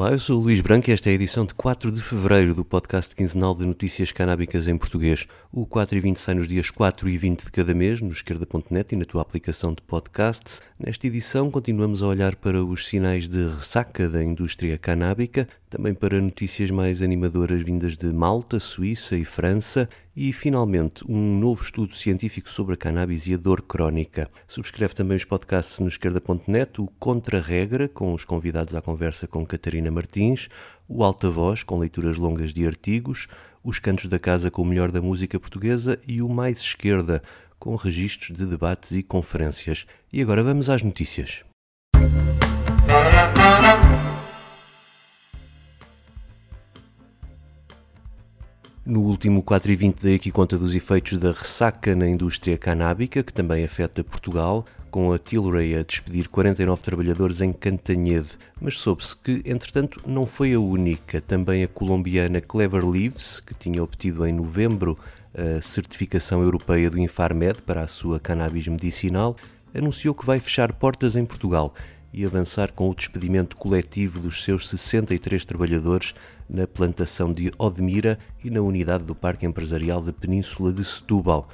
Olá, eu sou o Luís Branco e esta é a edição de 4 de fevereiro do podcast quinzenal de notícias canábicas em português. O 4 e 20 sai nos dias 4 e 20 de cada mês, no esquerda.net e na tua aplicação de podcasts. Nesta edição continuamos a olhar para os sinais de ressaca da indústria canábica, também para notícias mais animadoras vindas de Malta, Suíça e França e, finalmente, um novo estudo científico sobre a cannabis e a dor crónica. Subscreve também os podcasts no esquerda.net, o Contra-Regra, com os convidados à conversa com Catarina Martins, o Alta Voz, com leituras longas de artigos, os Cantos da Casa com o melhor da música portuguesa e o Mais Esquerda, com registros de debates e conferências. E agora vamos às notícias. No último 4 e 20 dei aqui conta dos efeitos da ressaca na indústria canábica, que também afeta Portugal, com a Tilray a despedir 49 trabalhadores em Cantanhede. Mas soube-se que, entretanto, não foi a única. Também a colombiana Clever Leaves, que tinha obtido em novembro a certificação europeia do Infarmed para a sua cannabis medicinal, anunciou que vai fechar portas em Portugal e avançar com o despedimento coletivo dos seus 63 trabalhadores na plantação de Odmira e na unidade do Parque Empresarial da Península de Setúbal.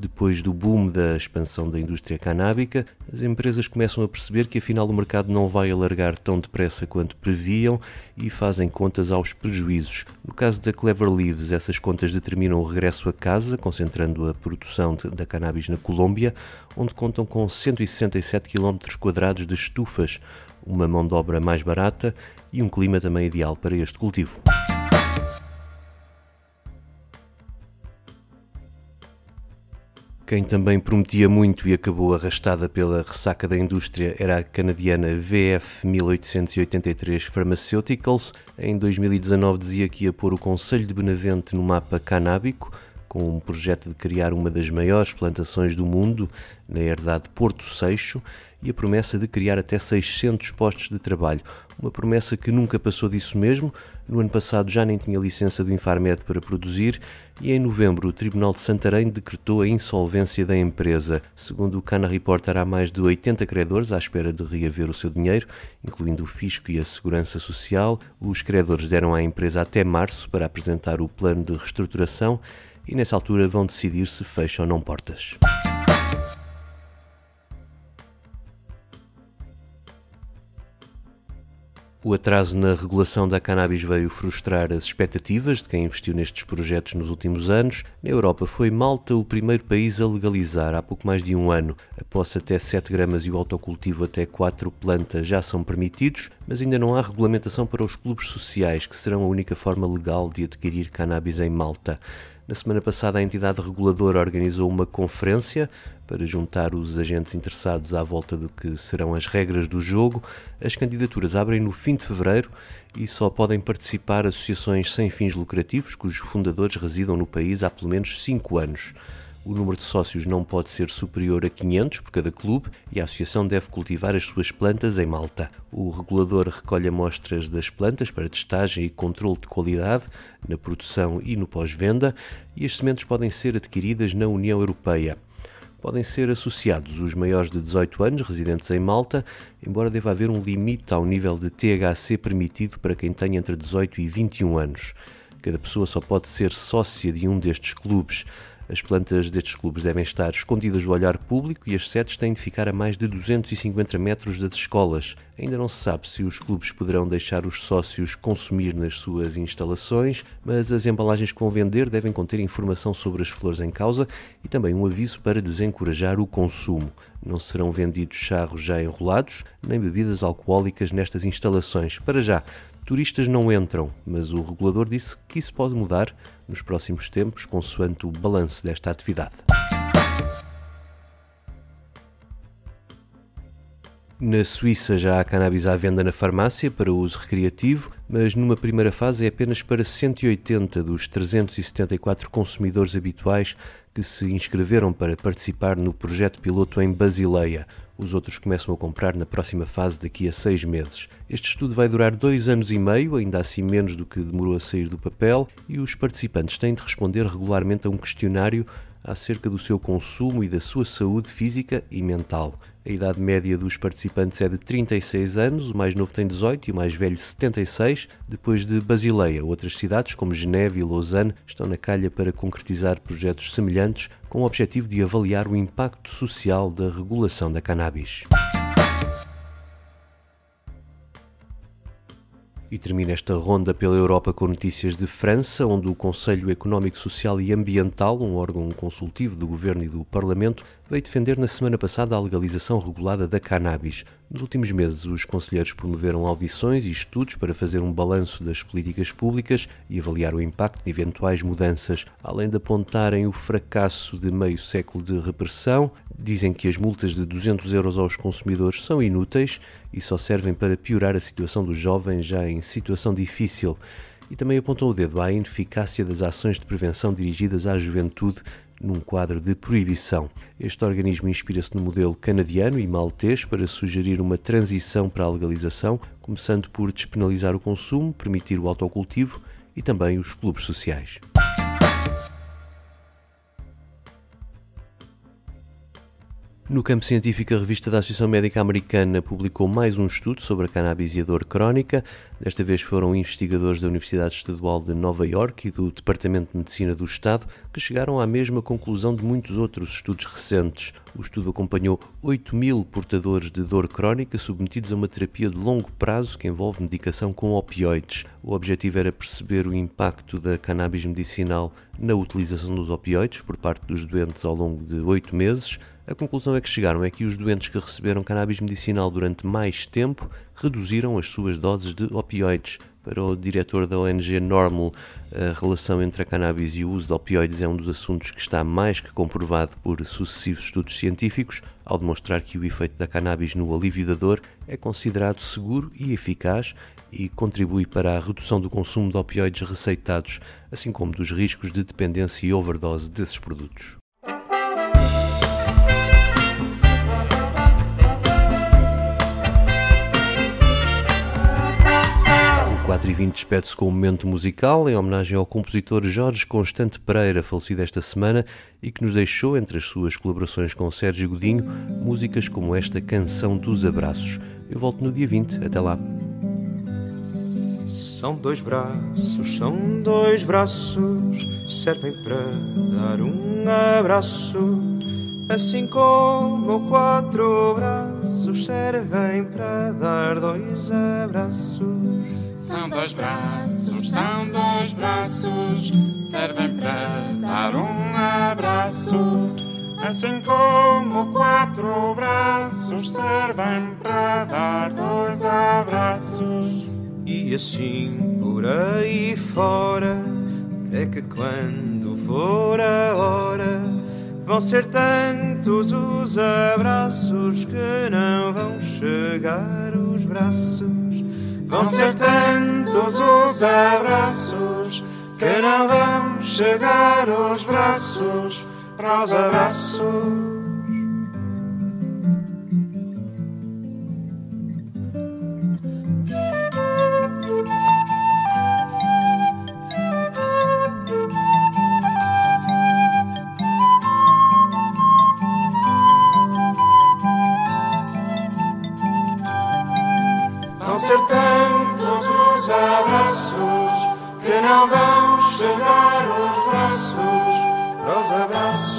Depois do boom da expansão da indústria canábica, as empresas começam a perceber que afinal o mercado não vai alargar tão depressa quanto previam e fazem contas aos prejuízos. No caso da Clever Leaves, essas contas determinam o regresso a casa, concentrando a produção da cannabis na Colômbia, onde contam com 167 km quadrados de estufas, uma mão de obra mais barata e um clima também ideal para este cultivo. Quem também prometia muito e acabou arrastada pela ressaca da indústria era a canadiana VF 1883 Pharmaceuticals. Em 2019 dizia que ia pôr o Conselho de Benavente no mapa canábico, com um projeto de criar uma das maiores plantações do mundo, na herdade Porto Seixo, e a promessa de criar até 600 postos de trabalho. Uma promessa que nunca passou disso mesmo. No ano passado já nem tinha licença do Infarmed para produzir e em novembro o Tribunal de Santarém decretou a insolvência da empresa. Segundo o Cana Reporter, há mais de 80 credores à espera de reaver o seu dinheiro, incluindo o fisco e a segurança social. Os credores deram à empresa até março para apresentar o plano de reestruturação e nessa altura vão decidir se fecham ou não portas. O atraso na regulação da cannabis veio frustrar as expectativas de quem investiu nestes projetos nos últimos anos. Na Europa foi Malta o primeiro país a legalizar há pouco mais de um ano. A posse até 7 gramas e o autocultivo até 4 plantas já são permitidos, mas ainda não há regulamentação para os clubes sociais, que serão a única forma legal de adquirir cannabis em Malta. Na semana passada, a entidade reguladora organizou uma conferência para juntar os agentes interessados à volta do que serão as regras do jogo. As candidaturas abrem no fim de fevereiro e só podem participar associações sem fins lucrativos cujos fundadores residam no país há pelo menos 5 anos. O número de sócios não pode ser superior a 500 por cada clube e a associação deve cultivar as suas plantas em Malta. O regulador recolhe amostras das plantas para testagem e controle de qualidade na produção e no pós-venda e as sementes podem ser adquiridas na União Europeia podem ser associados os maiores de 18 anos residentes em Malta, embora deva haver um limite ao nível de THC permitido para quem tem entre 18 e 21 anos. Cada pessoa só pode ser sócia de um destes clubes. As plantas destes clubes devem estar escondidas do olhar público e as sedes têm de ficar a mais de 250 metros das escolas. Ainda não se sabe se os clubes poderão deixar os sócios consumir nas suas instalações, mas as embalagens que vão vender devem conter informação sobre as flores em causa e também um aviso para desencorajar o consumo. Não serão vendidos charros já enrolados, nem bebidas alcoólicas nestas instalações. Para já, Turistas não entram, mas o regulador disse que isso pode mudar nos próximos tempos, consoante o balanço desta atividade. Na Suíça já há cannabis à venda na farmácia para uso recreativo, mas numa primeira fase é apenas para 180 dos 374 consumidores habituais que se inscreveram para participar no projeto piloto em Basileia. Os outros começam a comprar na próxima fase daqui a seis meses. Este estudo vai durar dois anos e meio, ainda assim menos do que demorou a sair do papel, e os participantes têm de responder regularmente a um questionário acerca do seu consumo e da sua saúde física e mental. A idade média dos participantes é de 36 anos, o mais novo tem 18 e o mais velho 76. Depois de Basileia, outras cidades como Geneve e Lausanne estão na calha para concretizar projetos semelhantes com o objetivo de avaliar o impacto social da regulação da cannabis. E termina esta ronda pela Europa com notícias de França, onde o Conselho Económico, Social e Ambiental, um órgão consultivo do Governo e do Parlamento, veio defender na semana passada a legalização regulada da cannabis. Nos últimos meses, os conselheiros promoveram audições e estudos para fazer um balanço das políticas públicas e avaliar o impacto de eventuais mudanças, além de apontarem o fracasso de meio século de repressão. Dizem que as multas de 200 euros aos consumidores são inúteis e só servem para piorar a situação dos jovens já em situação difícil. E também apontam o dedo à ineficácia das ações de prevenção dirigidas à juventude num quadro de proibição. Este organismo inspira-se no modelo canadiano e maltês para sugerir uma transição para a legalização, começando por despenalizar o consumo, permitir o autocultivo e também os clubes sociais. No campo científico, a revista da Associação Médica Americana publicou mais um estudo sobre a cannabis e a dor crónica. Desta vez foram investigadores da Universidade Estadual de Nova York e do Departamento de Medicina do Estado que chegaram à mesma conclusão de muitos outros estudos recentes. O estudo acompanhou 8 mil portadores de dor crónica submetidos a uma terapia de longo prazo que envolve medicação com opioides. O objetivo era perceber o impacto da cannabis medicinal na utilização dos opioides por parte dos doentes ao longo de oito meses. A conclusão é que chegaram é que os doentes que receberam cannabis medicinal durante mais tempo reduziram as suas doses de opioides. Para o diretor da ONG Normal, a relação entre a cannabis e o uso de opioides é um dos assuntos que está mais que comprovado por sucessivos estudos científicos, ao demonstrar que o efeito da cannabis no alívio da dor é considerado seguro e eficaz e contribui para a redução do consumo de opioides receitados, assim como dos riscos de dependência e overdose desses produtos. 4 e 20 despede-se com um momento musical em homenagem ao compositor Jorge Constante Pereira, falecido esta semana e que nos deixou, entre as suas colaborações com Sérgio Godinho, músicas como esta Canção dos Abraços. Eu volto no dia 20. Até lá. São dois braços, são dois braços, servem para dar um abraço. Assim como quatro braços servem para dar dois abraços. São dois braços, são dois braços, servem para dar um abraço. Assim como quatro braços servem para dar dois abraços. E assim por aí fora, até que quando for a hora, vão ser tantos os abraços que não vão chegar os braços Vão ser tantos os abraços que não vão chegar os braços para os abraços. ser tantos os abraços que não vão chegar os braços aos abraços.